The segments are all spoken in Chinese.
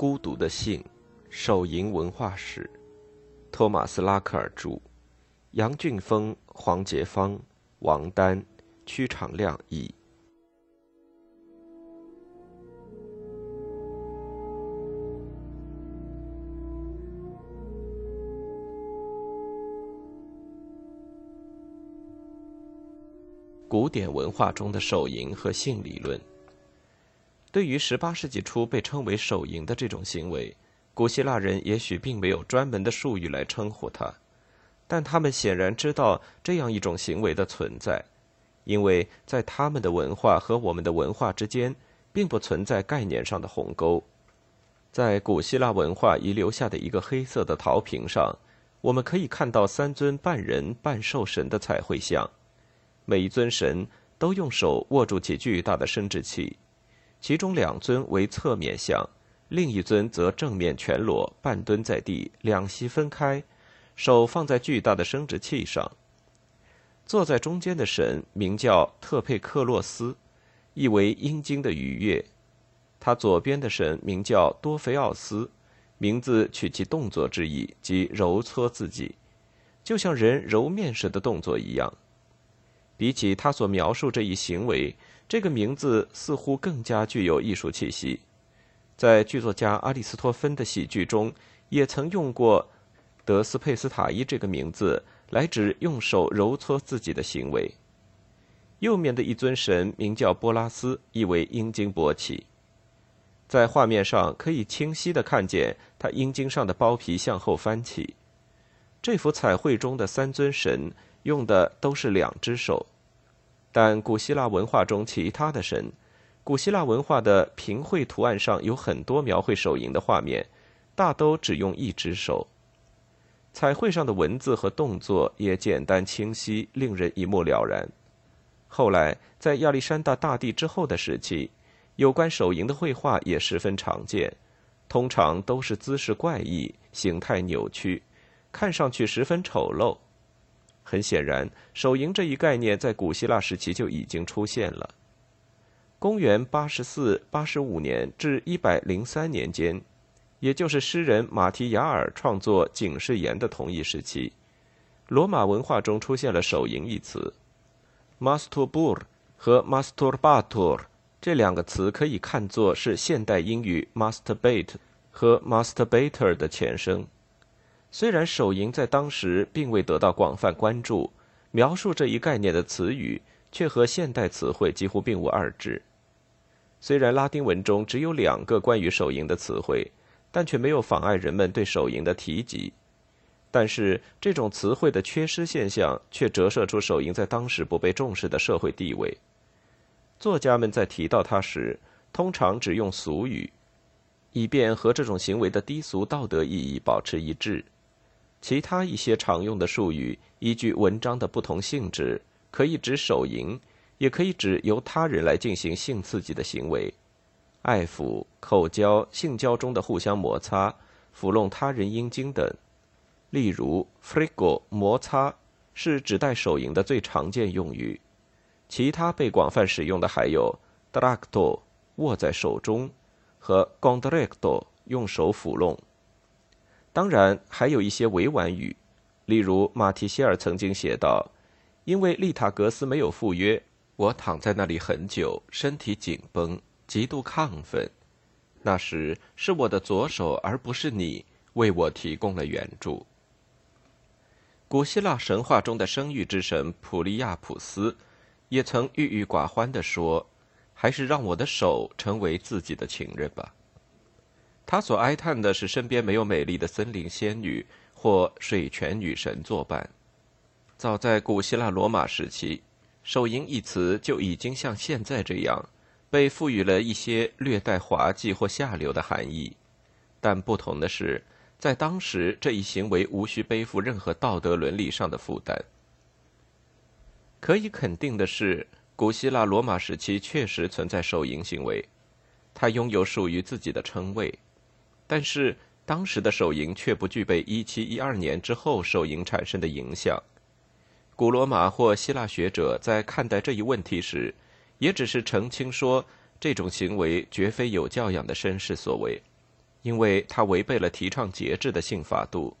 孤独的信》，手淫文化史，托马斯·拉克尔著，杨俊峰、黄杰芳、王丹、屈长亮译。古典文化中的手淫和性理论。对于18世纪初被称为手淫的这种行为，古希腊人也许并没有专门的术语来称呼它，但他们显然知道这样一种行为的存在，因为在他们的文化和我们的文化之间，并不存在概念上的鸿沟。在古希腊文化遗留下的一个黑色的陶瓶上，我们可以看到三尊半人半兽神的彩绘像。每一尊神都用手握住其巨大的生殖器，其中两尊为侧面像，另一尊则正面全裸，半蹲在地，两膝分开，手放在巨大的生殖器上。坐在中间的神名叫特佩克洛斯，意为阴茎的愉悦。他左边的神名叫多菲奥斯，名字取其动作之意，即揉搓自己，就像人揉面时的动作一样。比起他所描述这一行为，这个名字似乎更加具有艺术气息。在剧作家阿里斯托芬的喜剧中，也曾用过德斯佩斯塔伊这个名字来指用手揉搓自己的行为。右面的一尊神名叫波拉斯，意为阴茎勃起。在画面上可以清晰地看见他阴茎上的包皮向后翻起。这幅彩绘中的三尊神。用的都是两只手，但古希腊文化中其他的神，古希腊文化的平绘图案上有很多描绘手淫的画面，大都只用一只手。彩绘上的文字和动作也简单清晰，令人一目了然。后来在亚历山大大帝之后的时期，有关手淫的绘画也十分常见，通常都是姿势怪异、形态扭曲，看上去十分丑陋。很显然，手淫这一概念在古希腊时期就已经出现了。公元八十四、八十五年至一百零三年间，也就是诗人马提亚尔创作《警示言》的同一时期，罗马文化中出现了“手淫”一词。“masturbur” 和 “masturbator” 这两个词可以看作是现代英语 “masturbate” 和 “masturbator” 的前身。虽然手淫在当时并未得到广泛关注，描述这一概念的词语却和现代词汇几乎并无二致。虽然拉丁文中只有两个关于手淫的词汇，但却没有妨碍人们对手淫的提及。但是这种词汇的缺失现象却折射出手淫在当时不被重视的社会地位。作家们在提到它时，通常只用俗语，以便和这种行为的低俗道德意义保持一致。其他一些常用的术语，依据文章的不同性质，可以指手淫，也可以指由他人来进行性刺激的行为，爱抚、口交、性交中的互相摩擦、抚弄他人阴茎等。例如，“frigo” 摩擦是指代手淫的最常见用语。其他被广泛使用的还有 “dracto” 握在手中和 “gondrecto” 用手抚弄。当然，还有一些委婉语，例如马提歇尔曾经写道：“因为利塔格斯没有赴约，我躺在那里很久，身体紧绷，极度亢奋。那时是我的左手，而不是你，为我提供了援助。”古希腊神话中的生育之神普利亚普斯，也曾郁郁寡欢地说：“还是让我的手成为自己的情人吧。”他所哀叹的是身边没有美丽的森林仙女或水泉女神作伴。早在古希腊罗马时期，“手淫”一词就已经像现在这样，被赋予了一些略带滑稽或下流的含义。但不同的是，在当时这一行为无需背负任何道德伦理上的负担。可以肯定的是，古希腊罗马时期确实存在手淫行为，它拥有属于自己的称谓。但是当时的手淫却不具备1712年之后手淫产生的影响。古罗马或希腊学者在看待这一问题时，也只是澄清说这种行为绝非有教养的绅士所为，因为它违背了提倡节制的性法度。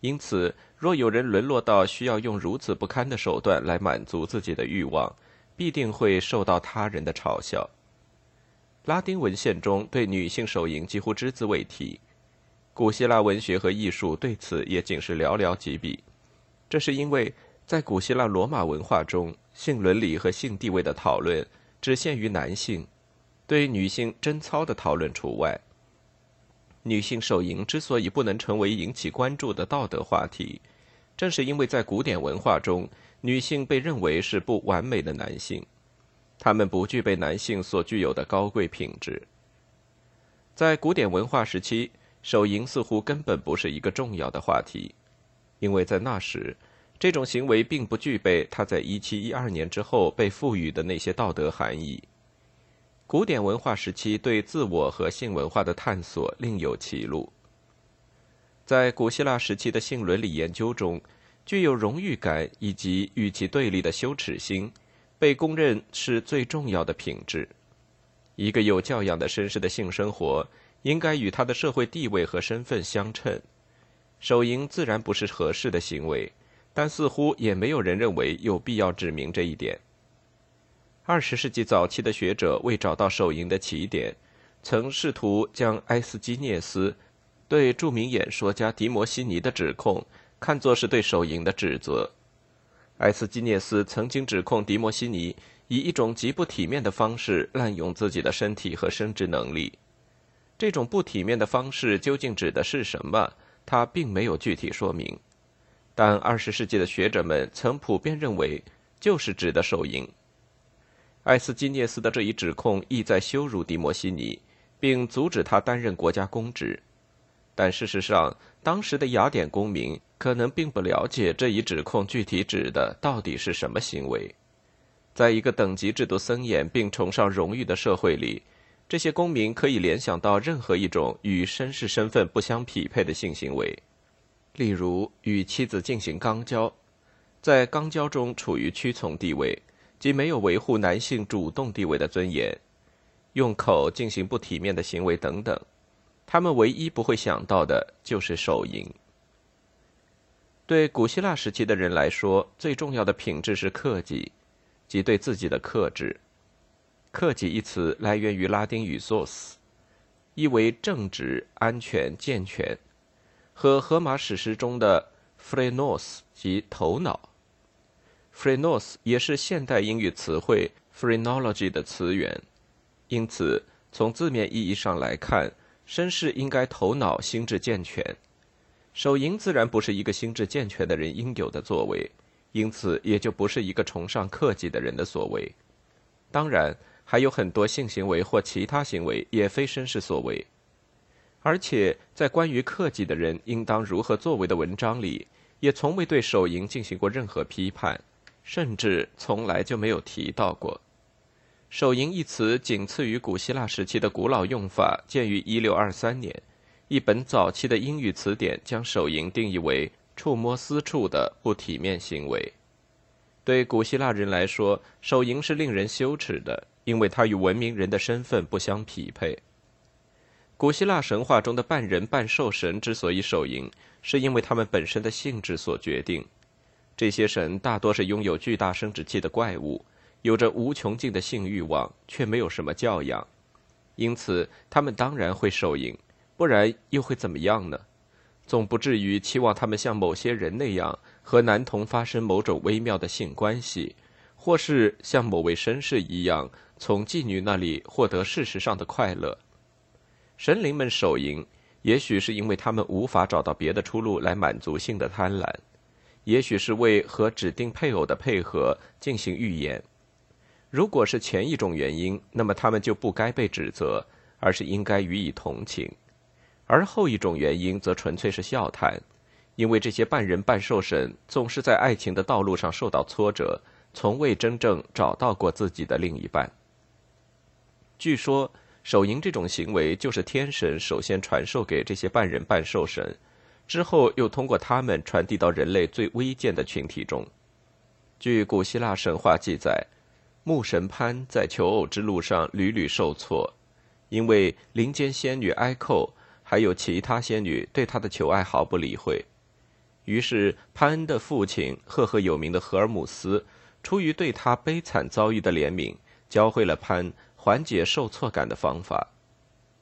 因此，若有人沦落到需要用如此不堪的手段来满足自己的欲望，必定会受到他人的嘲笑。拉丁文献中对女性手淫几乎只字未提，古希腊文学和艺术对此也仅是寥寥几笔。这是因为，在古希腊罗马文化中，性伦理和性地位的讨论只限于男性，对女性贞操的讨论除外。女性手淫之所以不能成为引起关注的道德话题，正是因为在古典文化中，女性被认为是不完美的男性，他们不具备男性所具有的高贵品质。在古典文化时期，手淫似乎根本不是一个重要的话题，因为在那时，这种行为并不具备它在一七一二年之后被赋予的那些道德含义。古典文化时期对自我和性文化的探索另有其路。在古希腊时期的性伦理研究中，具有荣誉感以及与其对立的羞耻心，被公认是最重要的品质。一个有教养的绅士的性生活，应该与他的社会地位和身份相称。手淫自然不是合适的行为，但似乎也没有人认为有必要指明这一点。二十世纪早期的学者为找到手淫的起点，曾试图将埃斯基涅斯对著名演说家迪摩西尼的指控看作是对手淫的指责。埃斯基涅斯曾经指控迪摩西尼以一种极不体面的方式滥用自己的身体和生殖能力。这种不体面的方式究竟指的是什么？他并没有具体说明。但二十世纪的学者们曾普遍认为，就是指的手淫。埃斯基涅斯的这一指控意在羞辱迪摩西尼，并阻止他担任国家公职。但事实上，当时的雅典公民可能并不了解这一指控具体指的到底是什么行为。在一个等级制度森严并崇尚荣誉的社会里，这些公民可以联想到任何一种与绅士身份不相匹配的性行为，例如与妻子进行肛交，在肛交中处于屈从地位。即没有维护男性主动地位的尊严，用口进行不体面的行为等等，他们唯一不会想到的就是手淫。对古希腊时期的人来说，最重要的品质是克己，即对自己的克制。克己一词来源于拉丁语 “sous”，意为正直、安全、健全，和荷马史诗中的 “phrenos” 即头脑。phrenos 也是现代英语词汇 phrenology 的词源，因此从字面意义上来看，绅士应该头脑心智健全。手淫自然不是一个心智健全的人应有的作为，因此也就不是一个崇尚克己的人的所为。当然，还有很多性行为或其他行为也非绅士所为，而且在关于克己的人应当如何作为的文章里，也从未对手淫进行过任何批判。甚至从来就没有提到过“手淫”一词，仅次于古希腊时期的古老用法，见于一六二三年，一本早期的英语词典将手淫定义为触摸私处的不体面行为。对古希腊人来说，手淫是令人羞耻的，因为它与文明人的身份不相匹配。古希腊神话中的半人半兽神之所以手淫，是因为他们本身的性质所决定。这些神大多是拥有巨大生殖器的怪物，有着无穷尽的性欲望，却没有什么教养，因此他们当然会手淫，不然又会怎么样呢？总不至于期望他们像某些人那样和男童发生某种微妙的性关系，或是像某位绅士一样从妓女那里获得事实上的快乐。神灵们手淫，也许是因为他们无法找到别的出路来满足性的贪婪。也许是为和指定配偶的配合进行预言。如果是前一种原因，那么他们就不该被指责，而是应该予以同情；而后一种原因则纯粹是笑谈，因为这些半人半兽神总是在爱情的道路上受到挫折，从未真正找到过自己的另一半。据说，手淫这种行为就是天神首先传授给这些半人半兽神。之后又通过他们传递到人类最微贱的群体中。据古希腊神话记载，牧神潘在求偶之路上屡屡受挫，因为林间仙女埃寇还有其他仙女对他的求爱毫不理会。于是，潘恩的父亲赫赫有名的荷尔姆斯，出于对他悲惨遭遇的怜悯，教会了潘缓解受挫感的方法。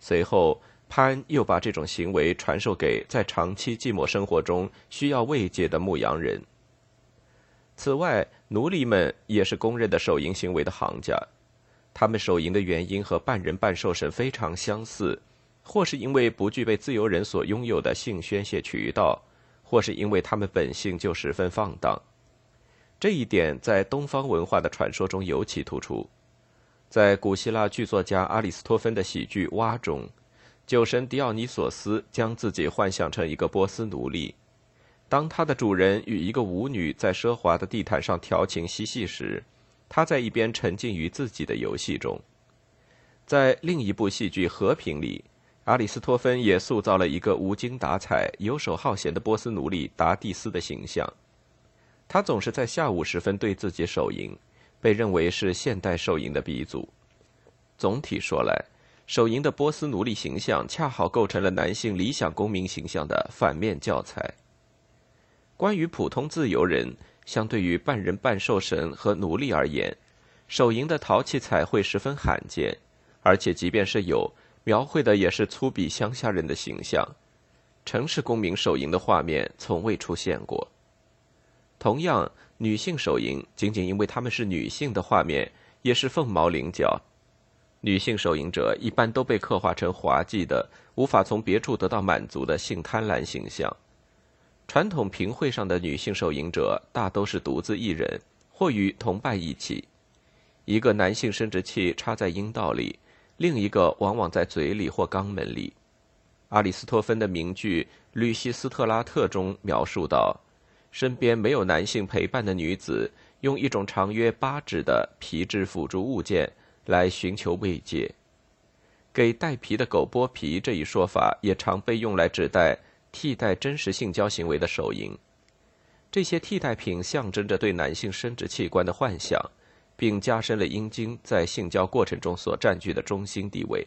随后，潘又把这种行为传授给在长期寂寞生活中需要慰藉的牧羊人。此外，奴隶们也是公认的手淫行为的行家。他们手淫的原因和半人半兽神非常相似，或是因为不具备自由人所拥有的性宣泄渠道，或是因为他们本性就十分放荡。这一点在东方文化的传说中尤其突出。在古希腊剧作家阿里斯托芬的喜剧《蛙》中，酒神狄奥尼索斯将自己幻想成一个波斯奴隶。当他的主人与一个舞女在奢华的地毯上调情嬉戏时，他在一边沉浸于自己的游戏中。在另一部戏剧《和平》里，阿里斯托芬也塑造了一个无精打采、游手好闲的波斯奴隶达蒂斯的形象。他总是在下午时分对自己手淫。被认为是现代手淫的鼻祖。总体说来，手淫的波斯奴隶形象恰好构成了男性理想公民形象的反面教材。关于普通自由人，相对于半人半兽神和奴隶而言，手淫的陶器彩绘十分罕见，而且即便是有，描绘的也是粗鄙乡下人的形象。城市公民手淫的画面从未出现过。同样。女性手淫，仅仅因为她们是女性的画面也是凤毛麟角。女性手淫者一般都被刻画成滑稽的、无法从别处得到满足的性贪婪形象。传统评会上的女性手淫者大都是独自一人，或与同伴一起。一个男性生殖器插在阴道里，另一个往往在嘴里或肛门里。阿里斯托芬的名句《吕西斯特拉特》中描述道。身边没有男性陪伴的女子，用一种长约八指的皮质辅助物件来寻求慰藉。给带皮的狗剥皮这一说法，也常被用来指代替代真实性交行为的手淫。这些替代品象征着对男性生殖器官的幻想，并加深了阴茎在性交过程中所占据的中心地位。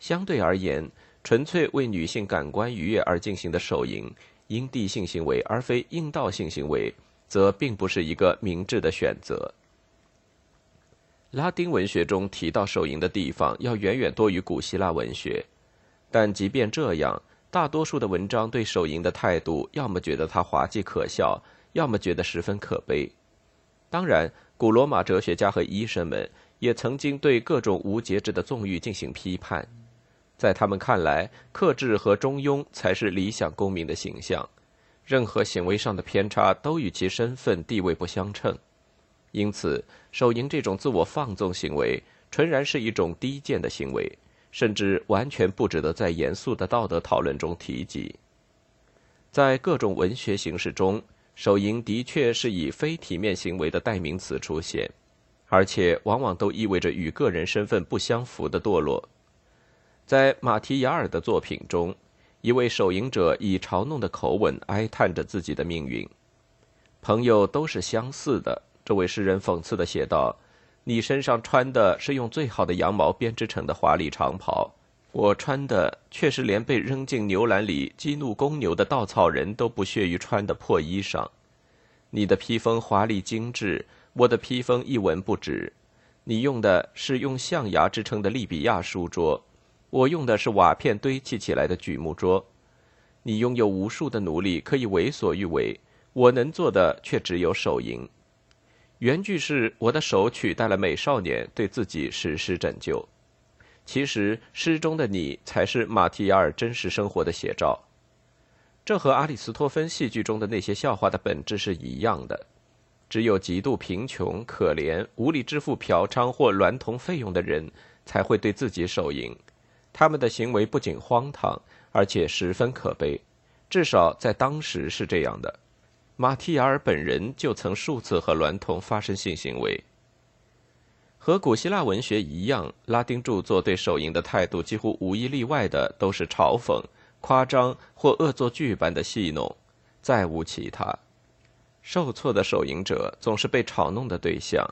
相对而言，纯粹为女性感官愉悦而进行的手淫。阴蒂性行为而非阴道性行为，则并不是一个明智的选择。拉丁文学中提到手淫的地方要远远多于古希腊文学，但即便这样，大多数的文章对手淫的态度，要么觉得它滑稽可笑，要么觉得十分可悲。当然，古罗马哲学家和医生们也曾经对各种无节制的纵欲进行批判。在他们看来，克制和中庸才是理想公民的形象。任何行为上的偏差都与其身份地位不相称，因此，手淫这种自我放纵行为，纯然是一种低贱的行为，甚至完全不值得在严肃的道德讨论中提及。在各种文学形式中，手淫的确是以非体面行为的代名词出现，而且往往都意味着与个人身份不相符的堕落。在马提亚尔的作品中，一位手淫者以嘲弄的口吻哀叹着自己的命运。朋友都是相似的，这位诗人讽刺的写道：“你身上穿的是用最好的羊毛编织成的华丽长袍，我穿的却是连被扔进牛栏里激怒公牛的稻草人都不屑于穿的破衣裳。你的披风华丽精致，我的披风一文不值。你用的是用象牙制成的利比亚书桌。”我用的是瓦片堆砌起来的榉木桌，你拥有无数的奴隶可以为所欲为，我能做的却只有手淫。原句是我的手取代了美少年对自己实施拯救。其实诗中的你才是马提亚尔真实生活的写照。这和阿里斯托芬戏剧中的那些笑话的本质是一样的。只有极度贫穷、可怜、无力支付嫖娼或娈童费用的人，才会对自己手淫。他们的行为不仅荒唐，而且十分可悲，至少在当时是这样的。马提亚尔本人就曾数次和娈童发生性行为。和古希腊文学一样，拉丁著作对手淫的态度几乎无一例外的都是嘲讽、夸张或恶作剧般的戏弄，再无其他。受挫的手淫者总是被嘲弄的对象，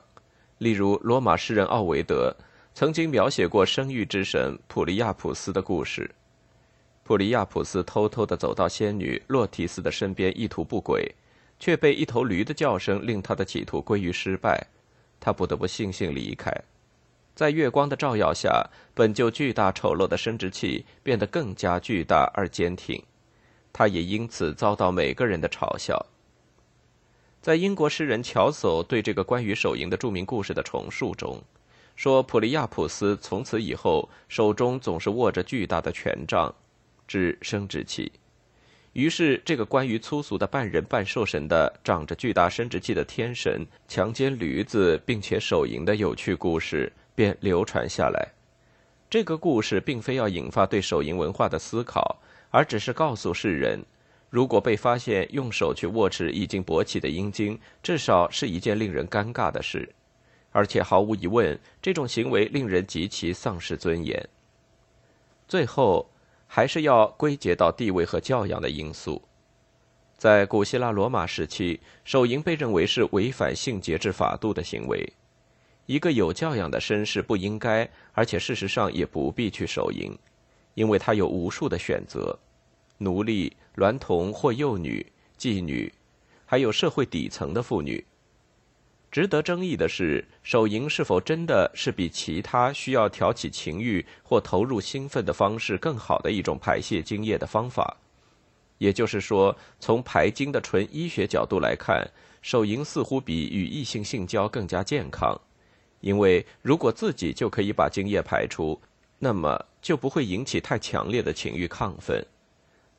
例如罗马诗人奥维德。曾经描写过生育之神普利亚普斯的故事。普利亚普斯偷偷地走到仙女洛提斯的身边，意图不轨，却被一头驴的叫声令他的企图归于失败。他不得不悻悻离开。在月光的照耀下，本就巨大丑陋的生殖器变得更加巨大而坚挺。他也因此遭到每个人的嘲笑。在英国诗人乔叟对这个关于手淫的著名故事的重述中，说普利亚普斯从此以后手中总是握着巨大的权杖。之生殖器，于是这个关于粗俗的半人半兽神的长着巨大生殖器的天神强奸驴子并且手淫的有趣故事便流传下来。这个故事并非要引发对手淫文化的思考，而只是告诉世人，如果被发现用手去握持已经勃起的阴茎，至少是一件令人尴尬的事，而且毫无疑问，这种行为令人极其丧失尊严。最后。还是要归结到地位和教养的因素。在古希腊罗马时期，手淫被认为是违反性节制法度的行为。一个有教养的绅士不应该，而且事实上也不必去手淫，因为他有无数的选择：奴隶、娈童或幼女、妓女，还有社会底层的妇女。值得争议的是，手淫是否真的是比其他需要挑起情欲或投入兴奋的方式更好的一种排泄精液的方法？也就是说，从排精的纯医学角度来看，手淫似乎比与异性性交更加健康，因为如果自己就可以把精液排出，那么就不会引起太强烈的情欲亢奋。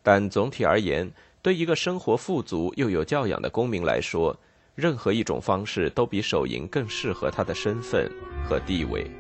但总体而言，对一个生活富足又有教养的公民来说，任何一种方式都比手淫更适合他的身份和地位。